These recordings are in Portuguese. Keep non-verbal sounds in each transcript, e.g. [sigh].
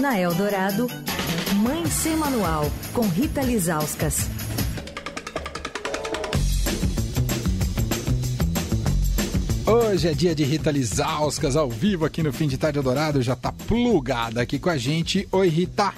Na Eldorado, Mãe Sem Manual, com Rita Lizauskas. Hoje é dia de Rita Lizauskas ao vivo aqui no Fim de Tarde Eldorado. Já tá plugada aqui com a gente. Oi, Rita.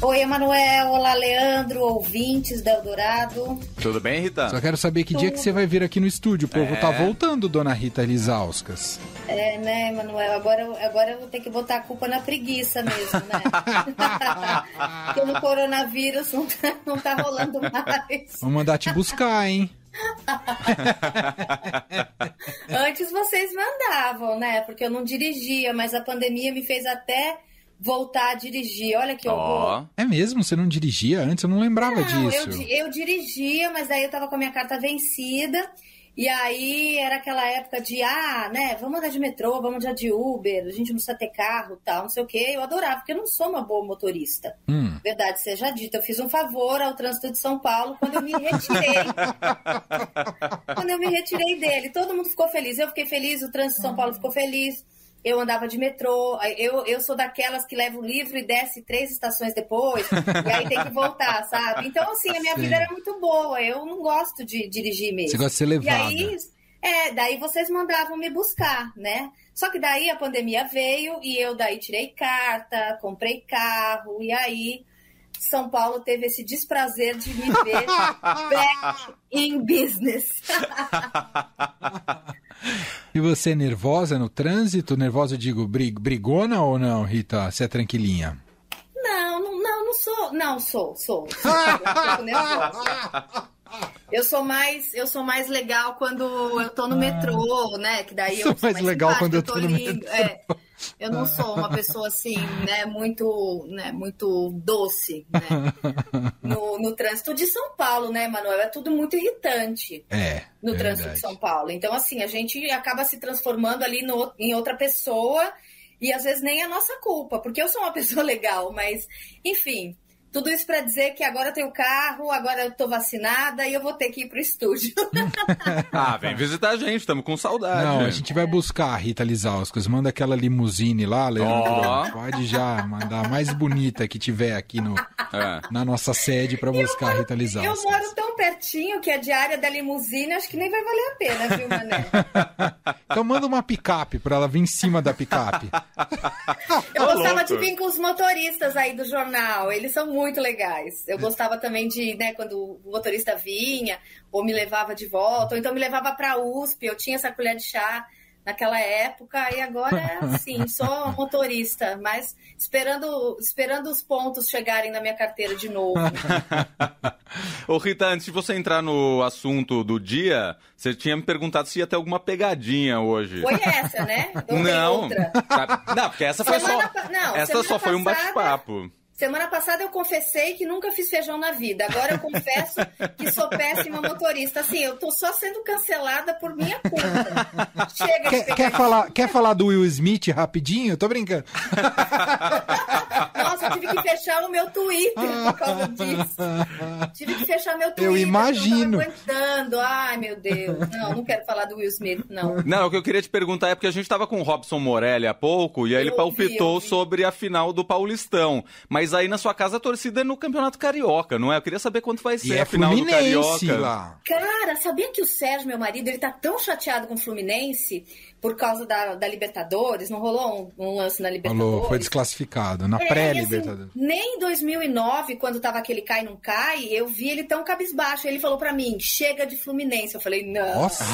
Oi, Emanuel. Olá, Leandro, ouvintes da Eldorado. Tudo bem, Rita? Só quero saber que dia que você vai vir aqui no estúdio. O povo É. tá voltando, dona Rita Lizauskas. É, né, Emanuel? Agora, eu- agora eu vou ter que botar a culpa na preguiça mesmo, né? [laughs] Porque no coronavírus não tá, não tá rolando mais. Vamos mandar te buscar, hein? [laughs] Antes vocês mandavam, né? Porque eu não dirigia, mas a pandemia me fez até voltar a dirigir. Olha que horror. Ó, É mesmo? Você não dirigia antes? Eu não lembrava Não, eu, disso. di- eu dirigia, mas daí eu tava com a minha carta vencida. E aí era aquela época de, ah, né, vamos andar de metrô, vamos andar de Uber, a gente não precisa ter carro tal, não sei o quê. Eu adorava, porque eu não sou uma boa motorista. Hum. Verdade seja dita, eu fiz um favor ao trânsito de São Paulo quando eu me retirei. [laughs] quando eu me retirei dele. Todo mundo ficou feliz. Eu fiquei feliz, o trânsito de São Paulo ficou feliz. Eu andava de metrô. Eu, eu sou daquelas que leva o livro e desce três estações depois. e aí tem que voltar, [laughs] sabe? Então, assim, a minha Sim. vida era muito boa. Eu não gosto de dirigir mesmo. Você gosta de ser E levada. aí, é, daí vocês mandavam me buscar, né? Só que daí a pandemia veio e eu daí tirei carta, comprei carro, e aí São Paulo teve esse desprazer de me ver [laughs] back in business. [laughs] [laughs] E você é nervosa no trânsito? Nervosa, eu digo, brig- brigona ou não, Rita? Você é tranquilinha? Não, não, não, não sou. Não, sou, sou. sou eu sou mais, eu sou mais legal quando eu tô no metrô, né? Que daí eu Sou sou mais legal quando eu tô no lindo. metrô. É, eu não sou uma pessoa assim, né? Muito, né? Muito doce, né? [laughs] No, no trânsito de São Paulo, né, Manuel? É tudo muito irritante É. no é trânsito verdade. de São Paulo. Então, assim, a gente acaba se transformando ali no- em outra pessoa e às vezes nem é nossa culpa, porque eu sou uma [laughs] pessoa legal, mas, enfim. Tudo isso para dizer que agora eu tenho carro, agora eu tô vacinada e eu vou ter que ir pro estúdio. [laughs] ah, vem visitar a gente, estamos com saudade. Não, a gente vai buscar a Rita Lizauskas. Manda aquela limusine lá, Leandro. Ó. Pode já mandar a mais bonita que tiver aqui no, É. na nossa sede pra buscar a Rita eu Lizauskas. moro tão pertinho que a diária da limusine acho que nem vai valer a pena, viu, Mané? [laughs] Então manda uma picape pra ela vir em cima da picape. Eu Ô, gostava de vir com os motoristas aí do jornal. Eles são muito legais. Eu gostava também de, né, quando o motorista vinha, ou me levava de volta, ou então me levava pra USP. Eu tinha essa colher de chá naquela época, e agora é assim, [laughs] sou motorista, mas esperando, esperando os pontos chegarem na minha carteira de novo. [laughs] Ô, Rita, antes de você entrar no assunto do dia, você tinha me perguntado se ia ter alguma pegadinha hoje. Foi essa, né? [laughs] Ou Não. outra? Tá- Não, porque essa foi Semana só. pa- não, essa só foi um passada- bate-papo. Semana passada eu confessei que nunca fiz feijão na vida. Agora eu confesso que sou péssima motorista. Assim, eu tô só sendo cancelada por minha conta. Chega Quer, quer falar, quer falar do Will Smith rapidinho? Tô brincando. [laughs] Nossa, tive que fechar o meu Twitter por causa disso. Tive que fechar meu Twitter. Eu imagino. Eu aguentando. Ai, meu Deus. Não, não quero falar do Will Smith, não. Não, o que eu queria te perguntar é porque a gente tava com o Robson Morelli há pouco e aí ele Eu ouvi, palpitou ouvi. sobre a final do Paulistão. Mas aí na sua casa a torcida é no Campeonato Carioca, não é? Eu queria saber quanto vai E ser é a final do Fluminense Carioca. lá. Cara, sabia que o Sérgio, meu marido, ele tá tão chateado com o Fluminense por causa da, da Libertadores? Não rolou um, um lance na Libertadores? Falou, foi desclassificado. Na É, e pré-Libertadores. Assim, nem em 2009, quando tava aquele cai não cai, eu vi ele tão cabisbaixo. Ele falou pra mim: chega de Fluminense. Eu falei: não. Nossa!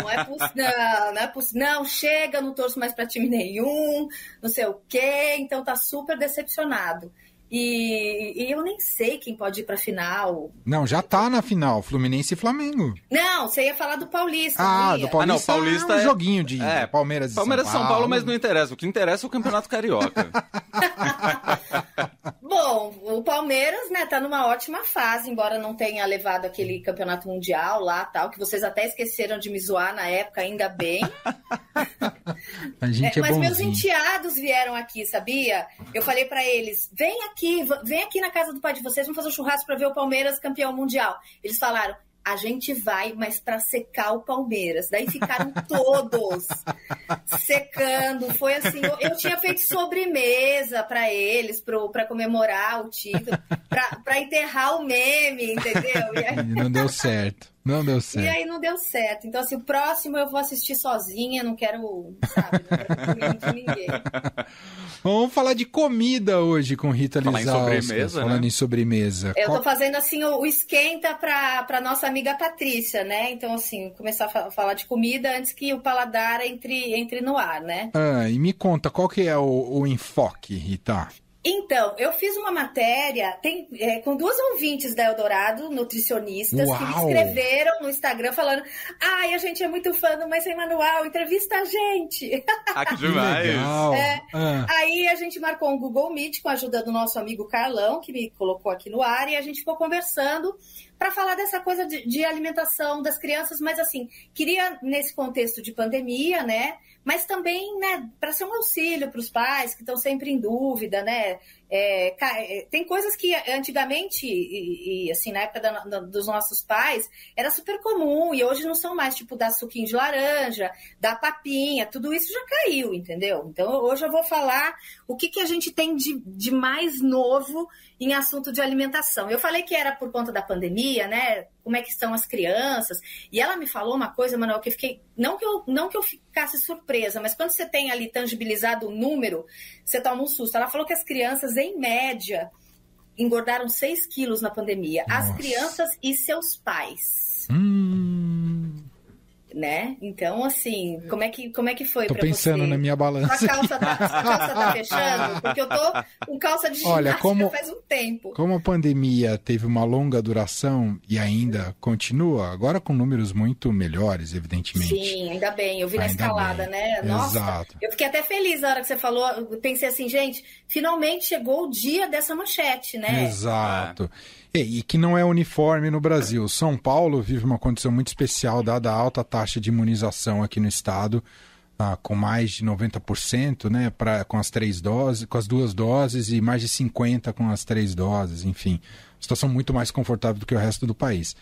Não é possível, não, não é possível. Não, chega, não torço mais pra time nenhum, não sei o quê. Então tá super decepcionado. E, e eu nem sei quem pode ir pra final. Não, já tá na final. Fluminense e Flamengo. Não, você ia falar do Paulista. Ah, do Paulista, Ah, não, Paulista é um é- joguinho de É, Palmeiras e Palmeiras e São São Paulo, mas não interessa. O que interessa é o Campeonato [laughs] Carioca. [laughs] Bom, o Palmeiras, né, tá numa ótima fase, embora não tenha levado aquele campeonato mundial lá, tal, que vocês até esqueceram de me zoar na época, ainda bem. [laughs] A gente é, mas meus bonzinho. enteados vieram aqui, sabia? Eu falei pra eles: vem aqui, vem aqui na casa do pai de vocês, vamos fazer um churrasco pra ver o Palmeiras campeão mundial. Eles falaram: a gente vai, mas para secar o Palmeiras. Daí ficaram [laughs] todos secando. Foi assim, eu, eu tinha feito sobremesa para eles, para comemorar o título, para enterrar o meme, entendeu? Aí... Não deu certo. Não deu certo. E aí não deu certo. Então, assim, o próximo eu vou assistir sozinha, não quero, sabe, não quero de ninguém. [laughs] Vamos falar de comida hoje com Rita em sobremesa, Falando né? em sobremesa. Eu tô fazendo, assim, o, o esquenta pra, pra nossa amiga Patrícia, né? Então, assim, começar a falar de comida antes que o paladar entre, entre no ar, né? Ah, e me conta, qual que é o, o enfoque, Rita? Então, eu fiz uma matéria tem, é, com duas ouvintes da Eldorado, nutricionistas, Uau. que me escreveram no Instagram falando: ai, a gente é muito fã do Mãe Sem Manual, entrevista a gente. [laughs] Ah, que [laughs] demais! É. Ah, Aí a gente marcou um Google Meet com a ajuda do nosso amigo Carlão, que me colocou aqui no ar, e a gente ficou conversando para falar dessa coisa de, de alimentação das crianças, mas assim, queria nesse contexto de pandemia, né? Mas também, né, para ser um auxílio para os pais que estão sempre em dúvida, né? É, é, tem coisas que antigamente, e, e, assim, na época da- da- dos nossos pais, era super comum, e hoje não são mais, tipo, dar suquinho de laranja, dar papinha, tudo isso já caiu, entendeu? Então, hoje eu vou falar o que, que a gente tem de, de mais novo em assunto de alimentação. Eu falei que era por conta da pandemia, né? Como é que estão as crianças? E ela me falou uma coisa, Manuel, que eu fiquei. Não que eu, não que eu ficasse surpresa, mas quando você tem ali tangibilizado o número, você toma um susto. Ela falou que as crianças, em média, engordaram 6 quilos na pandemia. As Nossa. crianças e seus pais. hum, Né? Então, assim, como é que, como é que foi tô pra pensando você? na minha balança. calça, tá, sua calça tá fechando? Porque eu tô com calça de Olha, ginástica como- faz um tempo. Como a pandemia teve uma longa duração e ainda continua, agora com números muito melhores, evidentemente. Sim, ainda bem. Eu vi na Ainda escalada, bem. né? Nossa, Exato. eu fiquei até feliz na hora que você falou. Eu pensei assim, gente, finalmente chegou o dia dessa manchete, né? Exato. E, e que não é uniforme no Brasil. São Paulo vive uma condição muito especial, dada a alta taxa de imunização aqui no estado, ah, com mais de 90%, né, pra, com as três doses, com as duas doses e mais de 50% com as três doses, enfim. Situação muito mais confortável do que o resto do país.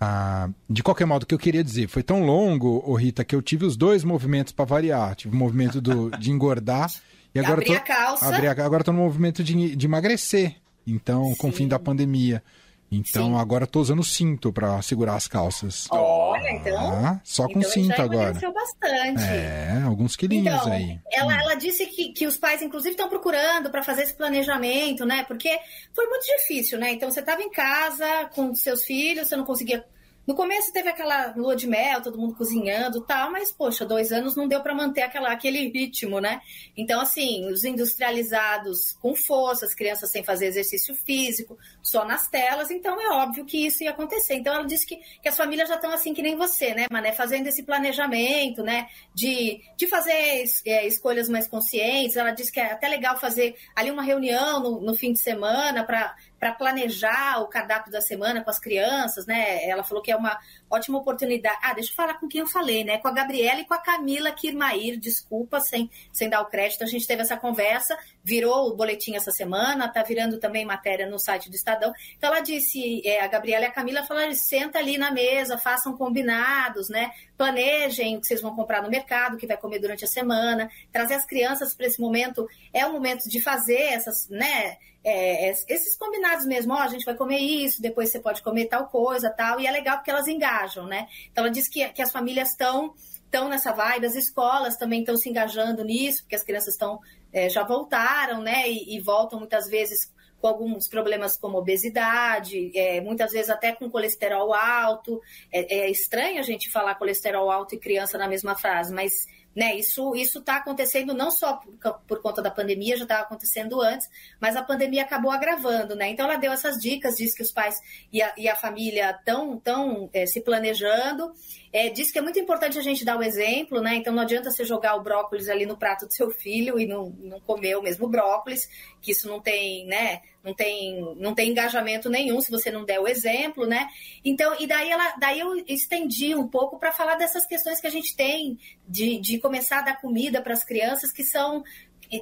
Ah, de qualquer modo, o que eu queria dizer, foi tão longo, Rita, que eu tive os dois movimentos para variar. Tive o movimento do, de engordar e agora Abri tô, a calça. a- agora estou no movimento de, de emagrecer. Então, com o fim da pandemia. Então, Sim. agora estou usando cinto para segurar as calças. Olha, então. Ah, só com então cinto já agora. bastante. É, alguns quilinhos Então, aí. ela, Hum. ela disse que, que os pais, inclusive, estão procurando para fazer esse planejamento, né? Porque foi muito difícil, né? Então, você estava em casa com seus filhos, você não conseguia. No começo teve aquela lua de mel, todo mundo cozinhando tal, mas, poxa, dois anos não deu para manter aquela, aquele ritmo, né? Então, assim, os industrializados com força, as crianças sem fazer exercício físico, só nas telas, então é óbvio que isso ia acontecer. Então, ela disse que, que as famílias já estão assim que nem você, né, Mané? Fazendo esse planejamento, né? De, de fazer é, escolhas mais conscientes. Ela disse que é até legal fazer ali uma reunião no, no fim de semana para para planejar o cardápio da semana com as crianças, né? Ela falou que é uma ótima oportunidade. Ah, deixa eu falar com quem eu falei, né? Com a Gabriela e com a Camila Kirmair, desculpa, sem, sem dar o crédito. A gente teve essa conversa, virou o boletim essa semana, tá virando também matéria no site do Estadão. Então ela disse, é, a Gabriela e a Camila falaram, senta ali na mesa, façam combinados, né? Planejem o que vocês vão comprar no mercado, o que vai comer durante a semana, trazer as crianças para esse momento, é o momento de fazer essas, né? É, esses combinados mesmo, ó, a gente vai comer isso, depois você pode comer tal coisa, tal, e é legal porque elas engajam, né? Então ela diz que, que as famílias estão estão nessa vibe, as escolas também estão se engajando nisso, porque as crianças estão é, já voltaram, né? E, e, voltam muitas vezes com alguns problemas como obesidade, é, muitas vezes até com colesterol alto. É, é, estranho a gente falar colesterol alto e criança na mesma frase, mas né, isso está acontecendo não só por, por conta da pandemia, já estava acontecendo antes, mas a pandemia acabou agravando, né? Então ela deu essas dicas, diz que os pais e a, e a família estão tão, é, se planejando. É, diz que é muito importante a gente dar o exemplo, né? Então não adianta você jogar o brócolis ali no prato do seu filho e não, não comer o mesmo brócolis, que isso não tem, né? Não tem, não tem engajamento nenhum se você não der o exemplo, né? Então, e daí, ela, daí eu estendi um pouco para falar dessas questões que a gente tem de, de começar a dar comida para as crianças que são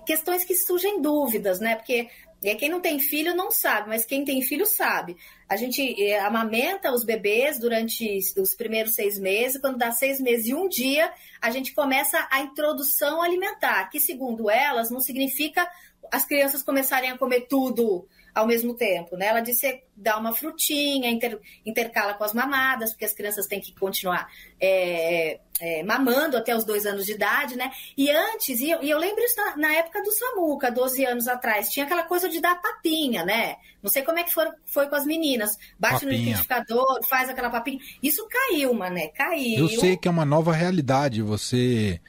questões que surgem dúvidas, né? Porque é, quem não tem filho não sabe, mas quem tem filho sabe. A gente é, amamenta os bebês durante os primeiros seis meses, quando dá seis meses e um dia, a gente começa a introdução alimentar, que segundo elas não significa as crianças começarem a comer tudo ao mesmo tempo, né? Ela disse dá uma frutinha, inter, intercala com as mamadas, porque as crianças têm que continuar é, é, mamando até os dois anos de idade, né? E antes, e eu, e eu lembro isso na, na, época do Samuca, 12 anos atrás, tinha aquela coisa de dar papinha, né? Não sei como é que foi, foi com as meninas. Bate papinha. no liquidificador, faz aquela papinha. Isso caiu, mané, caiu. Eu sei que é uma nova realidade, você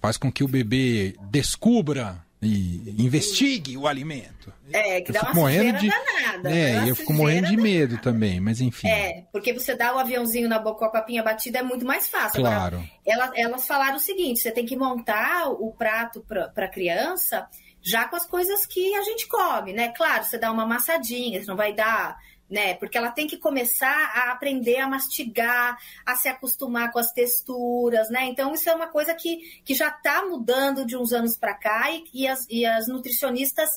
faz com que o bebê descubra e investigue o alimento. É, que eu dá uma morrendo de danada. É, eu fico morrendo de medo danada. também, mas enfim. É, porque você dá o aviãozinho na boca com a papinha batida é muito mais fácil. Claro. Agora, elas, elas falaram o seguinte: você tem que montar o prato para a criança já com as coisas que a gente come, né? Claro, você dá uma amassadinha, você não vai dar né? Porque ela tem que começar a aprender a mastigar, a se acostumar com as texturas, né? Então, isso é uma coisa que, que já está mudando de uns anos para cá e, e, as, e as nutricionistas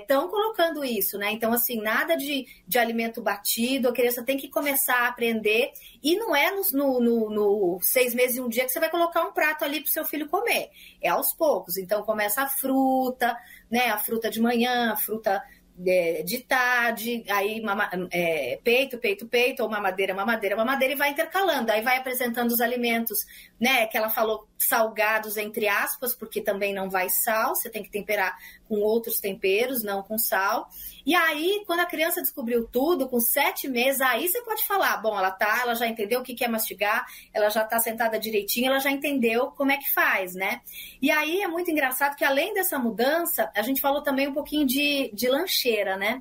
estão é, colocando isso, né? Então, assim, nada de, de alimento batido, a criança tem que começar a aprender e não é no, no, no, no seis meses e um dia que você vai colocar um prato ali para o seu filho comer. É aos poucos. Então, começa a fruta, né? A fruta de manhã, a fruta é, de tarde, aí mama, é, peito, peito, peito, ou mamadeira, mamadeira, mamadeira, e vai intercalando. Aí vai apresentando os alimentos, né? Que ela falou salgados, entre aspas, porque também não vai sal, você tem que temperar com outros temperos, não com sal. E aí, quando a criança descobriu tudo, com sete meses, aí você pode falar, bom, ela tá, ela já entendeu o que é mastigar, ela já tá sentada direitinho, ela já entendeu como é que faz, né? E aí é muito engraçado que além dessa mudança, a gente falou também um pouquinho de, de lancheira, né?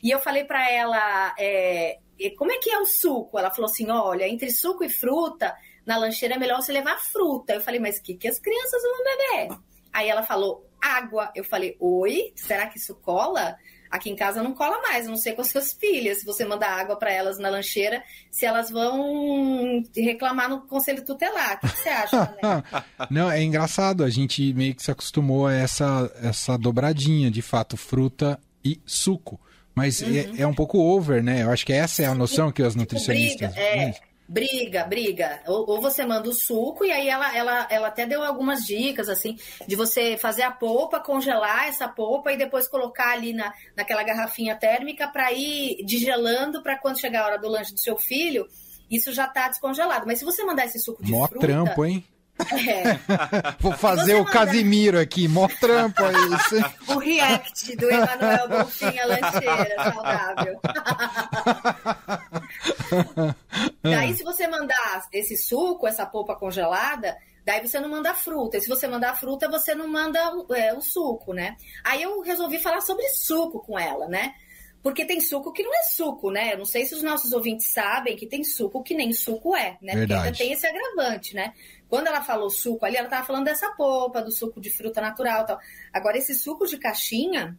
E eu falei para ela, é, como é que é o suco? Ela falou assim, olha, entre suco e fruta, na lancheira é melhor você levar fruta. Eu falei, mas o que, que as crianças vão beber? Aí ela falou, água. Eu falei, oi, será que isso cola? Aqui em casa não cola mais, não sei com as suas filhas. Se você mandar água para elas na lancheira, se elas vão reclamar no conselho tutelar. O que, você acha? [laughs] Né? não, é engraçado. A gente meio que se acostumou a essa, essa dobradinha, de fato, fruta e suco. Mas é, uhum. é, é, um pouco over, né? Eu acho que essa é a noção que as tipo, nutricionistas. Briga, é. Briga, briga. Ou, ou, você manda o suco, e aí ela, ela, ela até deu algumas dicas, assim, de você fazer a polpa, congelar essa polpa e depois colocar ali na, naquela garrafinha térmica para ir digelando para quando chegar a hora do lanche do seu filho, isso já tá descongelado. Mas se você mandar esse suco de Mó fruta... trampo, hein? É. [laughs] Vou fazer o Casimiro aqui, mó trampo aí. [laughs] o react do Emanuel Bonfim lancheira saudável. [laughs] [laughs] Daí, se você mandar esse suco, essa polpa congelada, daí você não manda fruta. E se você mandar fruta, você não manda é, o suco, né? Aí eu resolvi falar sobre suco com ela, né? Porque tem suco que não é suco, né? Eu não sei se os nossos ouvintes sabem que tem suco que nem suco é, né? Verdade. Porque ainda tem esse agravante, né? Quando ela falou suco ali, ela estava falando dessa polpa, do suco de fruta natural tal. Agora, esse suco de caixinha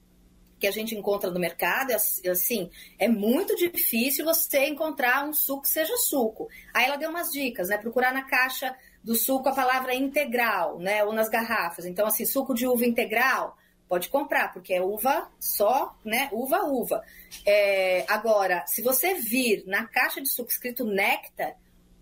que a gente encontra no mercado, é assim, é muito difícil você encontrar um suco que seja suco. Aí ela deu umas dicas, né? Procurar na caixa do suco a palavra integral, né? Ou nas garrafas. Então, assim, suco de uva integral, pode comprar, porque é uva só, né? Uva, uva. É, agora, se você vir na caixa de suco escrito néctar,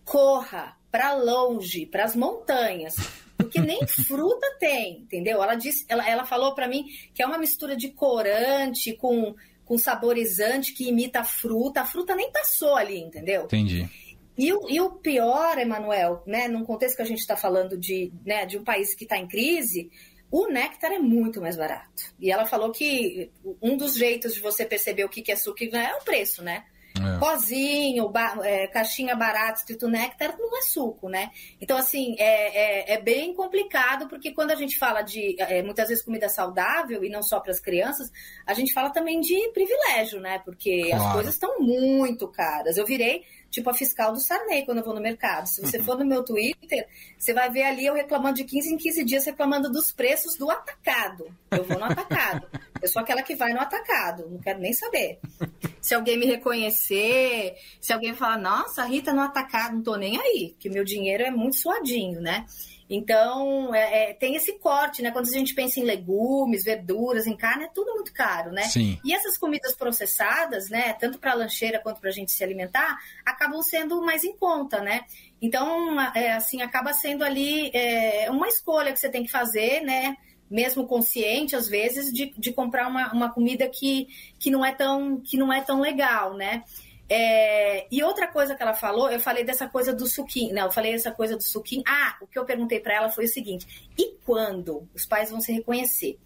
corra para longe, para as montanhas, porque nem [laughs] fruta tem, entendeu? Ela disse, ela, ela falou para mim que é uma mistura de corante com, com saborizante que imita a fruta. A fruta nem passou ali, entendeu? Entendi. E o, e o pior, Emanuel, né, num contexto que a gente está falando de, né, de um país que está em crise, o néctar é muito mais barato. E ela falou que um dos jeitos de você perceber o que é suco é o preço, né? É. Pozinho, ba é, caixinha barata escrito néctar, não é suco, né? Então, assim, é, é, é bem complicado, porque quando a gente fala de, é, muitas vezes, comida saudável, e não só para as crianças, a gente fala também de privilégio, né? Porque claro. as coisas estão muito caras. Eu virei tipo a fiscal do Sarney quando eu vou no mercado. Se você [laughs] for no meu Twitter, você vai ver ali eu reclamando de 15 em 15 dias, reclamando dos preços do atacado. Eu vou no atacado. Eu sou aquela que vai no atacado, não quero nem saber. [laughs] se alguém me reconhecer, se alguém falar, nossa, Rita no atacado, não tô nem aí, que meu dinheiro é muito suadinho, né? Então, é, é, tem esse corte, né? Quando a gente pensa em legumes, verduras, em carne, é tudo muito caro, né? Sim. E essas comidas processadas, né? Tanto para lancheira quanto para a gente se alimentar, acabam sendo mais em conta, né? Então, é, assim, acaba sendo ali é, uma escolha que você tem que fazer, né? Mesmo consciente, às vezes, de, de comprar uma, uma comida que, que, não é tão, que não é tão legal, né? É, e outra coisa que ela falou, eu falei dessa coisa do suquinho. Não, eu falei essa coisa do suquinho. Ah, o que eu perguntei para ela foi o seguinte: e quando os pais vão se reconhecer?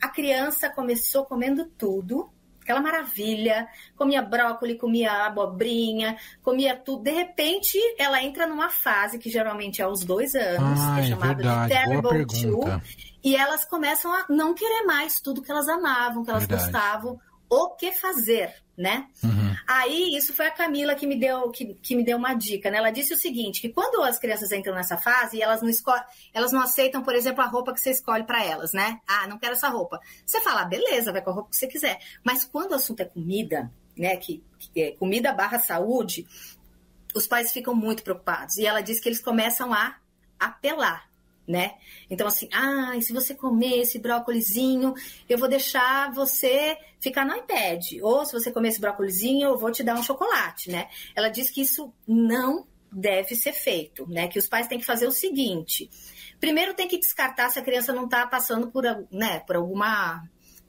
A criança começou comendo tudo, aquela maravilha, comia brócolis, comia abobrinha, comia tudo. De repente, ela entra numa fase que geralmente é aos dois anos, ah, que é chamada verdade. de Terrible Two, e elas começam a não querer mais tudo que elas amavam, que elas verdade. gostavam, o que fazer, né? Uhum. Aí, isso foi a Camila que me deu que, que me deu uma dica, né? Ela disse o seguinte, que quando as crianças entram nessa fase, elas não escolhem, elas não aceitam, por exemplo, a roupa que você escolhe para elas, né? Ah, não quero essa roupa. Você fala, ah, beleza, vai com a roupa que você quiser. Mas quando o assunto é comida, né, que, que é comida barra saúde, os pais ficam muito preocupados. E ela diz que eles começam a apelar né? Então, assim, ah, se você comer esse brócolizinho, eu vou deixar você ficar no iPad. Ou se você comer esse brócolizinho, eu vou te dar um chocolate, né? Ela diz que isso não deve ser feito, né? Que os pais têm que fazer o seguinte: primeiro tem que descartar se a criança não está passando por, né, por alguma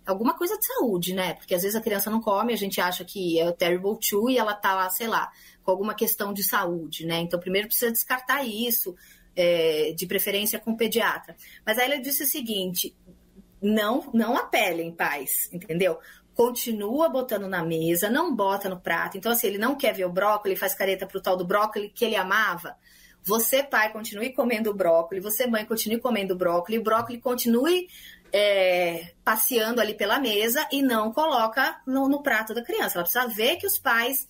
alguma coisa de saúde, né? Porque às vezes a criança não come, a gente acha que é o terrible two e ela tá lá, sei lá, com alguma questão de saúde, né? Então primeiro precisa descartar isso é, de preferência com o pediatra. Mas aí ele disse o seguinte: não, não apelem, pais, entendeu? Continua botando na mesa, não bota no prato. Então, assim, ele não quer ver o brócolis, faz careta pro tal do brócolis que ele amava. Você, pai, continue comendo o brócolis, você, mãe, continue comendo o brócolis, o brócolis continue é, passeando ali pela mesa e não coloca no, no prato da criança. Ela precisa ver que os pais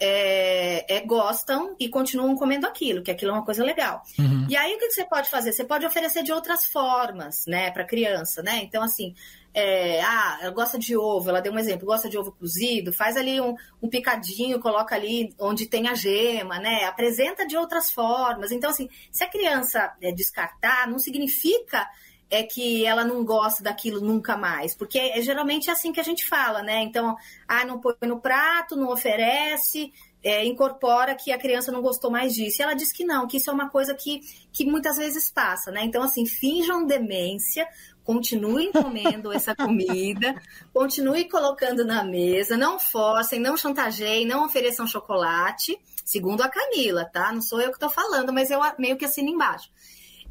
é, é, gostam e continuam comendo aquilo, que aquilo é uma coisa legal. Uhum. E aí o que você pode fazer? Você pode oferecer de outras formas, né, para criança, né? Então, assim, é, ah, ela gosta de ovo, ela deu um exemplo, gosta de ovo cozido, faz ali um, um, picadinho, coloca ali onde tem a gema, né? Apresenta de outras formas. Então, assim, se a criança é, descartar, não significa é que ela não gosta daquilo nunca mais. Porque é, geralmente é assim que a gente fala, né? Então, ah, não põe no prato, não oferece, é, incorpora que a criança não gostou mais disso. E ela diz que não, que isso é uma coisa que, que muitas vezes passa, né? Então, assim, finjam demência, continuem comendo [laughs] essa comida, continuem colocando na mesa, não forcem, não chantageiem, não ofereçam chocolate, segundo a Camila, tá? Não sou eu que estou falando, mas eu meio que assino embaixo.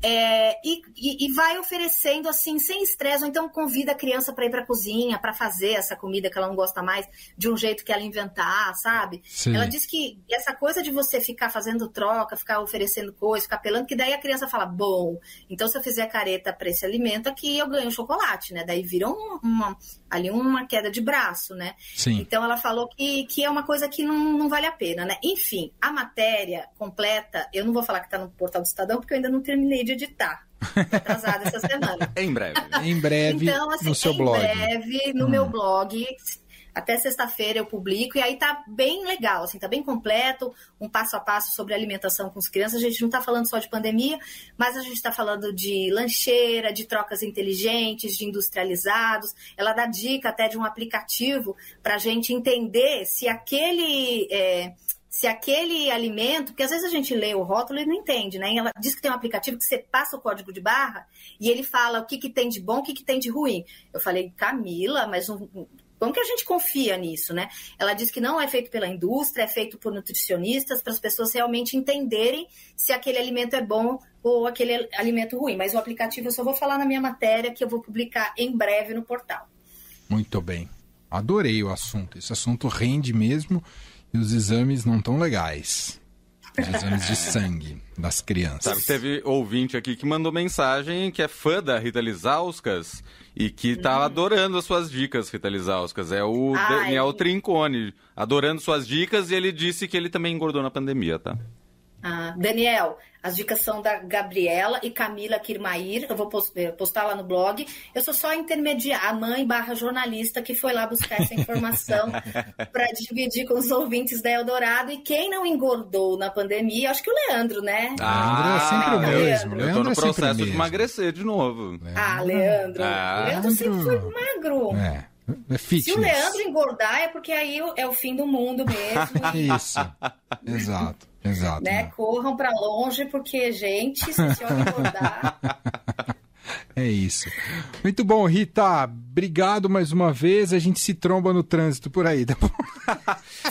É, e, e, vai oferecendo assim, sem estresse, ou então convida a criança para ir para a cozinha, para fazer essa comida que ela não gosta mais, de um jeito que ela inventar, sabe? Sim. Ela diz que essa coisa de você ficar fazendo troca, ficar oferecendo coisa, ficar pelando, que daí a criança fala: bom, então se eu fizer careta para esse alimento aqui, eu ganho chocolate, né? Daí vira um, uma, ali uma queda de braço, né? Sim. Então ela falou que, que é uma coisa que não, não vale a pena, né? Enfim, a matéria completa, eu não vou falar que está no portal do Estadão, porque eu ainda não terminei de editar. Tô atrasada essa semana. [laughs] em breve. em breve então, assim, no seu em blog. breve no Hum. meu blog. Até sexta-feira eu publico e aí tá bem legal, assim, tá bem completo, um passo a passo sobre alimentação com as crianças. A gente não tá falando só de pandemia, mas a gente tá falando de lancheira, de trocas inteligentes, de industrializados. Ela dá dica até de um aplicativo para a gente entender se aquele é, se aquele alimento, porque às vezes a gente lê o rótulo e não entende, né? Ela diz que tem um aplicativo que você passa o código de barra e ele fala o que, que tem de bom, o que, que tem de ruim. Eu falei, Camila, mas um, como que a gente confia nisso, né? Ela diz que não é feito pela indústria, é feito por nutricionistas, para as pessoas realmente entenderem se aquele alimento é bom ou aquele alimento ruim. Mas o aplicativo eu só vou falar na minha matéria, que eu vou publicar em breve no portal. Muito bem. Adorei o assunto. Esse assunto rende mesmo e os exames não tão legais. Os exames de [laughs] sangue das crianças. Sabe, teve ouvinte aqui que mandou mensagem que é fã da Rita Lizauskas e que tá adorando as suas dicas, Rita Lizauskas. É o Ai. Daniel Trincone, adorando suas dicas e ele disse que ele também engordou na pandemia, tá? Ah, Daniel, as dicas são da Gabriela e Camila Kirmair. Eu vou eh, postar lá no blog. Eu sou só a intermediária, a mãe barra jornalista que foi lá buscar essa informação [laughs] para dividir com os ouvintes da Eldorado. E quem não engordou na pandemia, acho que o Leandro, né? Ah, é sempre o mesmo. Leandro. Eu tô no é processo de emagrecer de novo. Leandro. Ah, Leandro. Ah. Leandro sempre foi magro. É. É Se o Leandro engordar, é porque aí é o fim do mundo mesmo. [laughs] Isso, exato, exato. Né? né? Corram para longe, porque, gente, se o senhor engordar. [laughs] É isso. Muito bom, Rita. Obrigado mais uma vez. A gente se tromba no trânsito por aí, tá bom?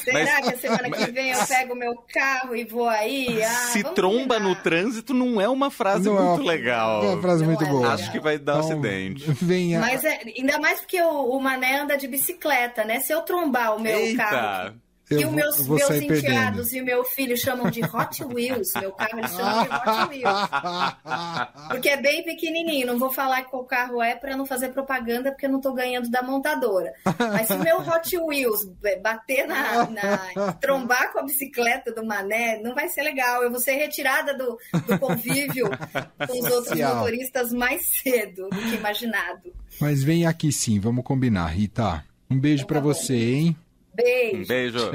Será que a semana que vem eu pego meu carro e vou aí? Ah, se tromba no trânsito não é uma frase não muito é uma, legal. É uma frase não muito é boa. Legal. Acho que vai dar então, acidente. Venha. Mas é, ainda mais porque o, o Mané anda de bicicleta, né? Se eu trombar o meu Eita. carro eu e os meus, meus enteados e o meu filho chamam de Hot Wheels. Meu carro eles chamam de Hot Wheels. [laughs] Porque é bem pequenininho. Não vou falar qual carro é para não fazer propaganda, porque eu não estou ganhando da montadora. Mas se o meu Hot Wheels bater na, na, trombar com a bicicleta do Mané, não vai ser legal. Eu vou ser retirada do, do convívio com os outros motoristas mais cedo do que imaginado. Mas vem aqui sim, vamos combinar, Rita. Um beijo então, para tá você, hein? Beijo. Um beijo.